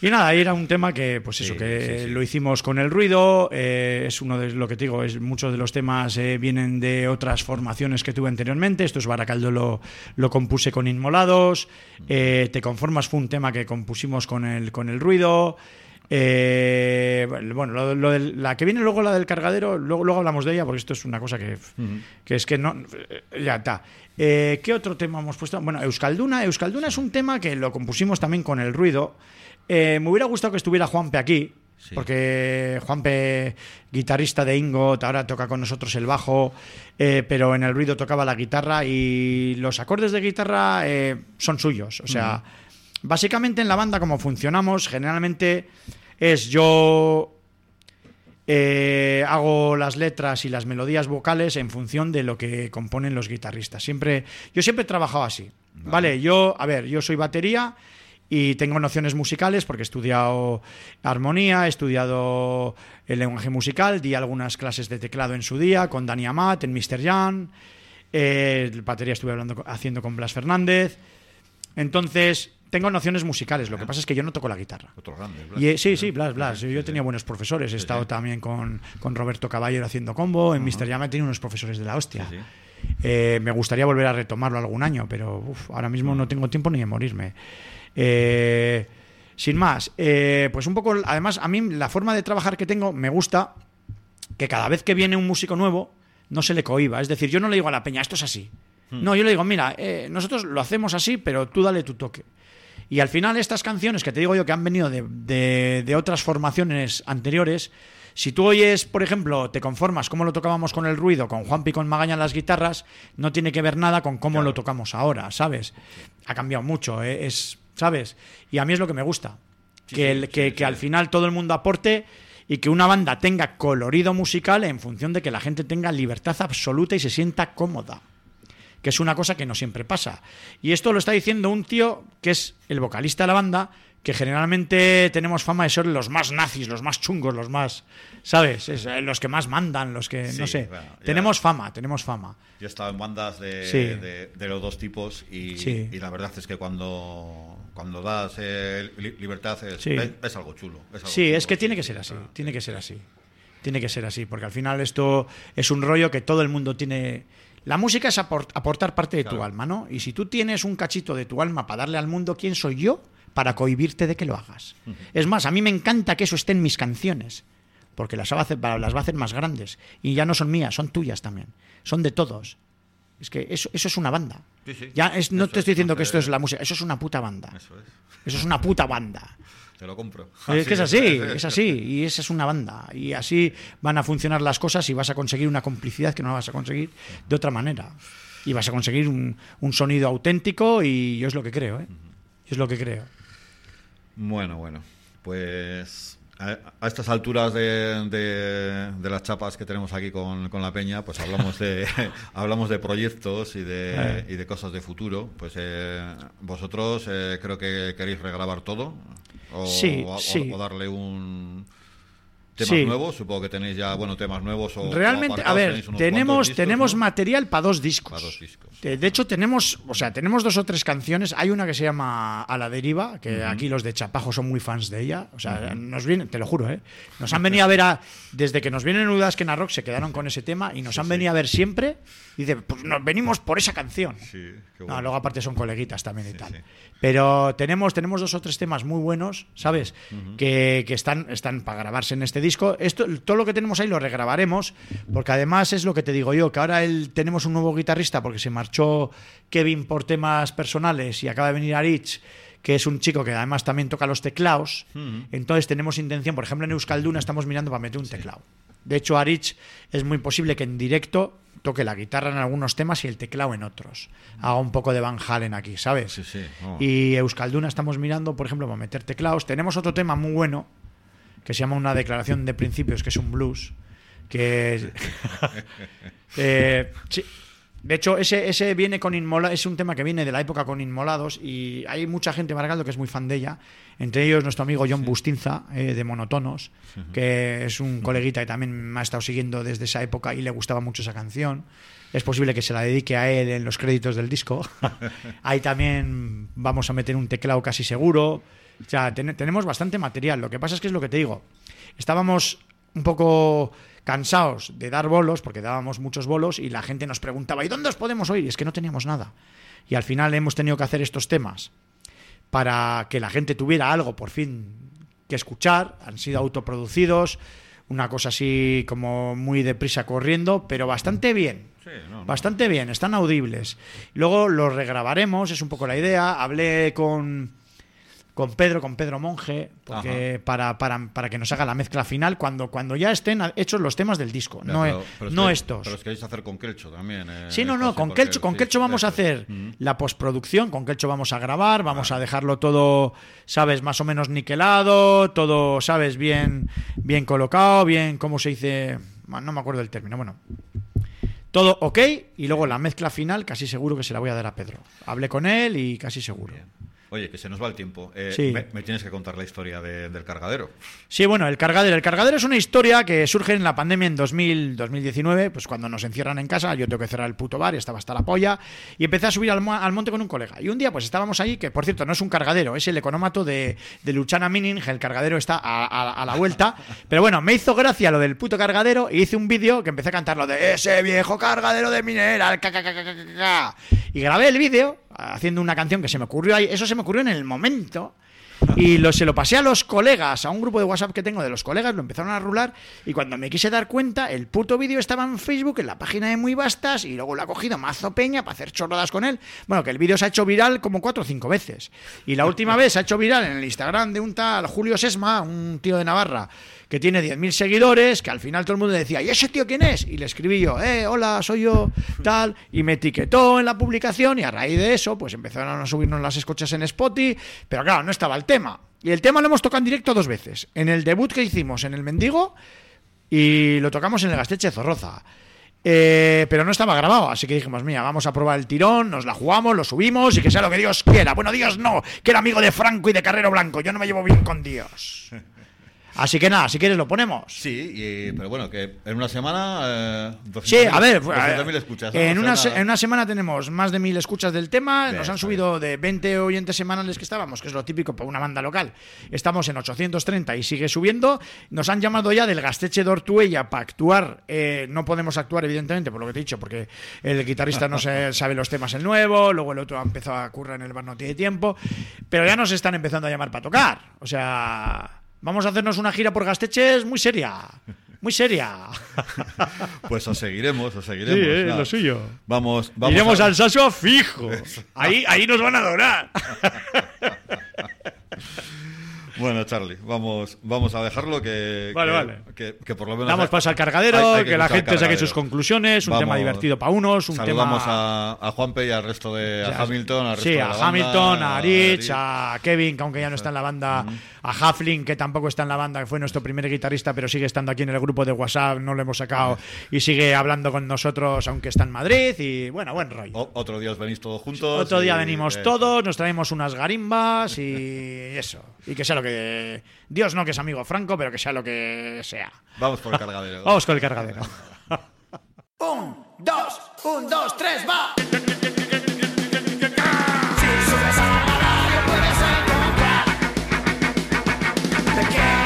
Y nada, ahí era un tema que, pues eso, Sí, que sí, sí. lo hicimos con el ruido. eh, es uno de lo que te digo, es muchos de los temas eh, vienen de otras formaciones que tuve anteriormente. Esto es Baracaldo lo, lo compuse con Inmolados. eh, Te conformas fue un tema que compusimos con el, con el ruido. Eh, bueno, lo, lo del- la que viene luego, la del cargadero, luego, luego hablamos de ella, porque esto es una cosa que, que es que no. eh, Ya está. Eh, ¿Qué otro tema hemos puesto? Bueno, Euskalduna. Euskalduna es un tema que lo compusimos también con el ruido. Eh, me hubiera gustado que estuviera Juanpe aquí, Sí. porque Juanpe, guitarrista de Ingot, ahora toca con nosotros el bajo, eh, pero en el ruido tocaba la guitarra y los acordes de guitarra eh, son suyos. O sea, básicamente en la banda como funcionamos, generalmente es yo eh, hago las letras y las melodías vocales en función de lo que componen los guitarristas. Siempre, yo siempre he trabajado así. Vale, yo, a ver, yo soy batería y tengo nociones musicales porque he estudiado armonía, he estudiado el lenguaje musical, di algunas clases de teclado en su día con Dani Amat, en Mr. Jan. Eh, batería estuve hablando, haciendo con Blas Fernández. Entonces, tengo nociones musicales, lo que pasa es que yo no toco la guitarra. Otros grandes. Blas. Y, eh, sí, sí, Blas, Blas. Yo sí. buenos profesores. He estado también con, con Roberto Caballero haciendo combo. En Mr. Llama he tenido unos profesores de la hostia. Eh, me gustaría volver a retomarlo algún año, pero uf, ahora mismo no tengo tiempo ni de morirme. Eh, sin más, eh, pues un poco, además, a mí la forma de trabajar que tengo me gusta que cada vez que viene un músico nuevo no se le cohiba. Es decir, yo no le digo a la peña, esto es así. No, yo le digo, mira, eh, nosotros lo hacemos así, pero tú dale tu toque. Y al final estas canciones que te digo yo que han venido de, de- de otras formaciones anteriores, si tú oyes, por ejemplo, te conformas cómo lo tocábamos con el ruido, con Juanpi con Magaña en las guitarras, no tiene que ver nada con cómo lo tocamos ahora, ¿sabes? Ha cambiado mucho, ¿eh? es, ¿sabes? Y a mí es lo que me gusta. que el- que, que al final todo el mundo aporte y que una banda tenga colorido musical en función de que la gente tenga libertad absoluta y se sienta cómoda que es una cosa que no siempre pasa. Y esto lo está diciendo un tío que es el vocalista de la banda, que generalmente tenemos fama de ser los más nazis, los más chungos, los más, ¿sabes? Es, eh, los que más mandan, los que, no Sí, sé. bueno, tenemos fama, tenemos fama. Yo he estado en bandas de, Sí. de- de los dos tipos y, Sí. y la verdad es que cuando, cuando das eh, li- libertad es, es- algo chulo. es algo Sí, chulo, es que tiene que ser así, claro. tiene que ser así. Tiene que ser así, porque al final esto es un rollo que todo el mundo tiene... La música es apor- aportar parte de tu alma, ¿no? Y si tú tienes un cachito de tu alma para darle al mundo, ¿quién soy yo para cohibirte de que lo hagas? Es más, a mí me encanta que eso esté en mis canciones, porque las va a hacer, las va a hacer más grandes. Y ya no son mías, son tuyas también. Son de todos. Es que eso, eso es una banda. Sí, sí. Ya es, no Eso te estoy es, diciendo que esto es la música, eso es una puta banda. Eso es. Eso es una puta banda. Te lo compro. Es que es así, [LAUGHS] es así, y esa es una banda. Y así van a funcionar las cosas y vas a conseguir una complicidad que no vas a conseguir de otra manera. Y vas a conseguir un, un sonido auténtico y yo es lo que creo, ¿eh? Yo es lo que creo. Bueno, bueno. Pues a, a estas alturas de, de- de las chapas que tenemos aquí con, con la peña, pues hablamos de [LAUGHS] hablamos de proyectos y de, Eh. y de cosas de futuro. Pues eh, vosotros eh, creo que queréis regrabar todo o, Sí, o- o- sí. o darle un temas Sí. nuevos. Supongo que tenéis ya bueno temas nuevos o Realmente, a ver, tenemos, discos, tenemos ¿no? material para dos discos. Para dos discos. De, de hecho, tenemos, o sea, tenemos dos o tres canciones. Hay una que se llama A la deriva, que aquí los de Chapajo son muy fans de ella. O sea, nos vienen, te lo juro, ¿eh? Nos han venido a ver a, desde que nos vienen en Udasken a Rock se quedaron con ese tema y nos han venido a ver siempre. Dice, pues nos venimos por esa canción. Sí, qué No, bueno. luego aparte son coleguitas también y Sí, tal. sí. Pero tenemos, tenemos dos o tres temas muy buenos, ¿sabes? que, que están, están para grabarse en este disco. Esto, todo lo que tenemos ahí lo regrabaremos, porque además es lo que te digo yo, que ahora el- tenemos un nuevo guitarrista porque se marchó Kevin por temas personales y acaba de venir Arich, que es un chico que además también toca los teclados. Entonces tenemos intención, por ejemplo en Euskalduna estamos mirando para meter un teclado. De hecho, Arich es muy posible que en directo toque la guitarra en algunos temas y el teclado en otros. Haga un poco de Van Halen aquí, ¿sabes? Sí, sí. oh. Y Euskalduna estamos mirando, por ejemplo, para meter teclados. Tenemos otro tema muy bueno que se llama una declaración de principios, que es un blues. Que [LAUGHS] Eh, sí. De hecho, ese, ese viene con Inmola, es un tema que viene de la época con Inmolados y hay mucha gente Margaldo que es muy fan de ella. Entre ellos nuestro amigo John Bustinza, eh, de Monotonos, que es un coleguita que también me ha estado siguiendo desde esa época y le gustaba mucho esa canción. Es posible que se la dedique a él en los créditos del disco. [LAUGHS] Ahí también vamos a meter un teclado casi seguro. O sea, ten- tenemos bastante material. Lo que pasa es que es lo que te digo. Estábamos un poco cansados de dar bolos, porque dábamos muchos bolos, y la gente nos preguntaba, ¿y dónde os podemos oír? Y es que no teníamos nada. Y al final hemos tenido que hacer estos temas para que la gente tuviera algo por fin que escuchar. Han sido autoproducidos, una cosa así como muy deprisa corriendo, pero bastante bien. Sí, no, no. Bastante bien, están audibles. Luego los regrabaremos, es un poco la idea. Hablé con, con Pedro, con Pedro Monge, porque para, para, para que nos haga la mezcla final cuando, cuando ya estén hechos los temas del disco, Ya, no, pero- e- pero no que- estos. Pero os queréis hacer con Kelcho también. eh, Sí, no, no, con Kelcho, con sí, Kelcho vamos a hacer la postproducción, con Kelcho vamos a grabar, vamos a dejarlo todo, sabes, más o menos niquelado, todo, sabes, bien, bien colocado, bien, ¿cómo se dice? No me acuerdo del término, bueno. Todo ok, y luego la mezcla final casi seguro que se la voy a dar a Pedro. Hablé con él y casi seguro. Oye, que se nos va el tiempo. Eh, Sí. me, me tienes que contar la historia de- del cargadero. Sí, bueno, el cargadero. El cargadero es una historia que surge en la pandemia en 2000, 2019, pues cuando nos encierran en casa, yo tengo que cerrar el puto bar y estaba hasta la polla, y empecé a subir al, al monte con un colega. Y un día, pues estábamos allí, que por cierto no es un cargadero, es el económato de, de Luchana Mining, el cargadero está a, a- a la vuelta. [LAUGHS] Pero bueno, me hizo gracia lo del puto cargadero y hice un vídeo que empecé a cantar lo de ese viejo cargadero de mineral, ca, ca, ca". y grabé el vídeo haciendo una canción que se me ocurrió ahí, eso se me ocurrió en el momento. Y lo, se lo pasé a los colegas, a un grupo de WhatsApp que tengo de los colegas, lo empezaron a rular y cuando me quise dar cuenta, el puto vídeo estaba en Facebook, en la página de Muy Bastas y luego lo ha cogido Mazo Peña para hacer chorradas con él. Bueno, que el vídeo se ha hecho viral como cuatro o cinco veces. Y la última vez se ha hecho viral en el Instagram de un tal Julio Sesma, un tío de Navarra, que tiene 10.000 seguidores, que al final todo el mundo decía, ¿y ese tío quién es? Y le escribí yo, eh, hola, soy yo, tal, y me etiquetó en la publicación y a raíz de eso, pues empezaron a subirnos las escuchas en Spotify, pero claro, no estaba el tema. Y el tema lo hemos tocado en directo dos veces, en el debut que hicimos en El Mendigo y lo tocamos en el Gasteche Zorroza. Eh, pero no estaba grabado, así que dijimos, mira, vamos a probar el tirón, nos la jugamos, lo subimos y que sea lo que Dios quiera. Bueno, Dios no, que era amigo de Franco y de Carrero Blanco, yo no me llevo bien con Dios. [LAUGHS] Así que nada, si quieres lo ponemos. Sí, y- pero bueno, que en una semana. Eh, Sí, 200.000 a ver, 200.000 escuchas. ¿no? en, O sea, una, se- en una semana tenemos más de mil escuchas del tema, Bien, nos han subido de 20 oyentes semanales que estábamos, que es lo típico para una banda local. Estamos en 830 y sigue subiendo. Nos han llamado ya del Gasteche de Ortuella para actuar. Eh, no podemos actuar, evidentemente, por lo que te he dicho, porque el guitarrista no se [LAUGHS] sabe los temas el nuevo, luego el otro ha empezado a currar en el bar, no tiene tiempo. Pero ya nos están empezando a llamar para tocar. O sea, vamos a hacernos una gira por Gasteches muy seria. Muy seria. [LAUGHS] Pues os seguiremos, os seguiremos. Sí, eh, lo suyo. Vamos, vamos. Iremos a- al Sasua fijo. Ahí, ahí nos van a adorar. [LAUGHS] Bueno, Charlie, vamos, vamos a dejarlo que, Vale, que, vale. que- que por lo menos. Damos hay- paso al cargadero, hay- hay que, la gente saque sus conclusiones, un Vamos, tema divertido para unos, un Saludamos tema... a, a Juanpe y al resto de. a Hamilton, al resto sí, de a la banda, Hamilton, a Rich, Rich. a Kevin, que aunque ya no está en la banda, a Hafling, que tampoco está en la banda, que fue nuestro primer guitarrista, pero sigue estando aquí en el grupo de WhatsApp, no lo hemos sacado, y sigue hablando con nosotros, aunque está en Madrid, y bueno, buen rollo. O- otro día os venís todos juntos. Otro día y- venimos eh, todos, nos traemos unas garimbas y eso. Y que sea lo que... Dios no que es amigo Franco, pero que sea lo que sea. Vamos por el cargadero. [LAUGHS] Vamos con el cargadero. [LAUGHS] Un, dos, un, dos, tres, va. Si subes a la radio puedes encontrar pequeños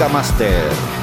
Música Master.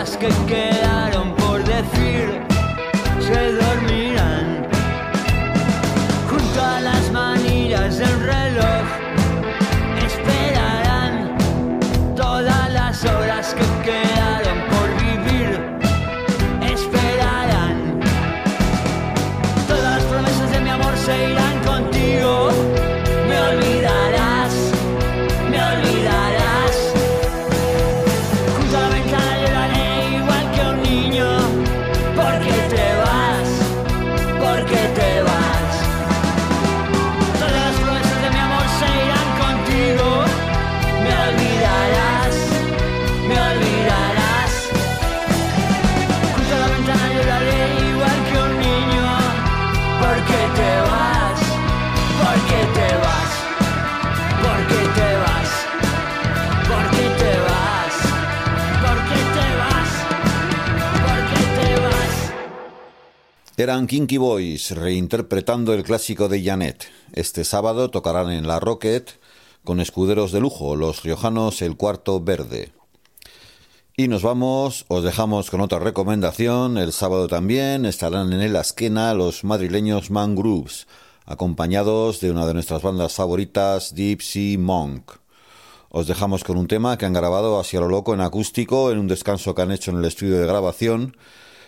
Cosas que quedaron Eran Kinky Boys reinterpretando el clásico de Janet. Este sábado tocarán en la Rocket con escuderos de lujo, los riojanos El Cuarto Verde. Y nos vamos, os dejamos con otra recomendación. El sábado también estarán en el Asquena los madrileños Man Grooves, acompañados de una de nuestras bandas favoritas, Deep Sea Monk. Os dejamos con un tema que han grabado hacia lo loco en acústico en un descanso que han hecho en el estudio de grabación.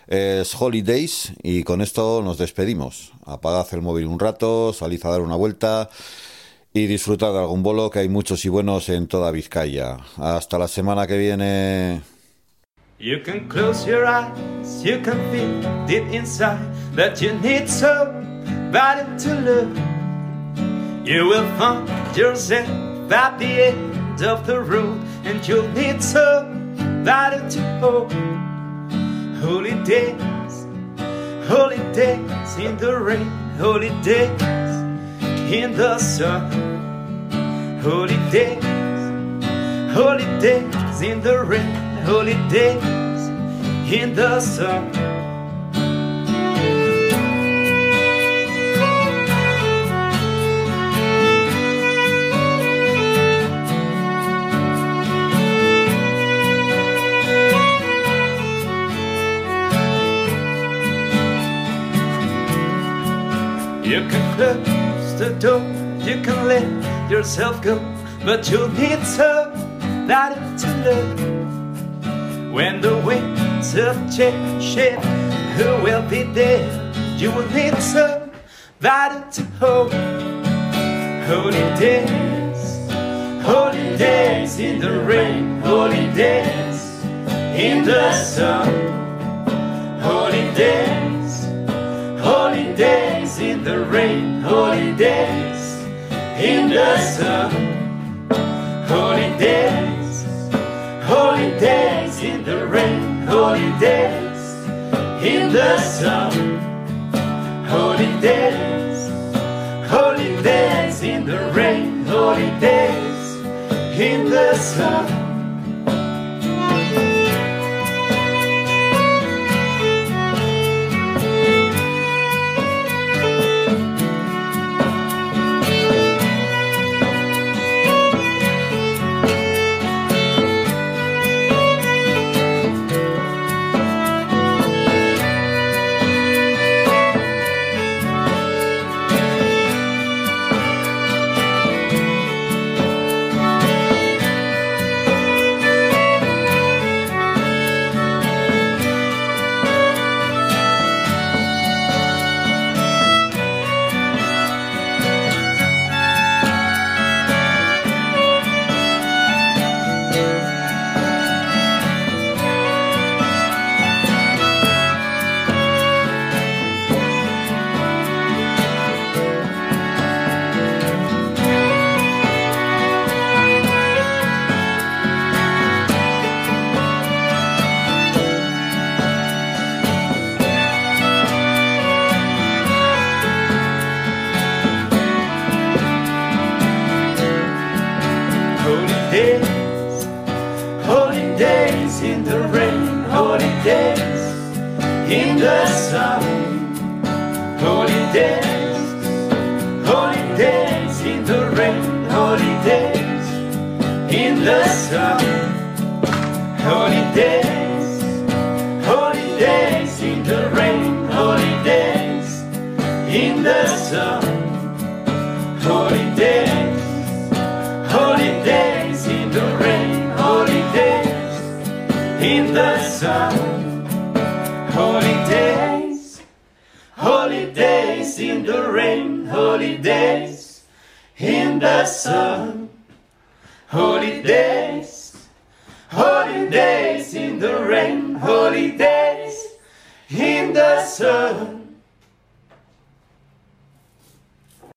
Es Holidays y con esto nos despedimos. Apagad el móvil un rato, salid a dar una vuelta y disfrutad de algún bolo que hay muchos y buenos en toda Vizcaya. Hasta la semana que viene. You can close your eyes, you can feel deep inside that you need somebody to love. You will find yourself at the end of the road, and you'll need somebody to hold. Holidays, holidays in the rain, holidays in the sun, holidays. Holidays in the rain, holidays in the sun. You can close the door, you can let yourself go, but you'll need somebody to love. When the winds of change who will be there? You will need somebody to hold. Holy days, holy days in the rain, holy days in the sun, holy days, holy days days in the rain, holy days. in the sun, holy days. Holy days. in the rain, holy days. in the sun, holy days. Holy days. in the rain, holy days. in the sun.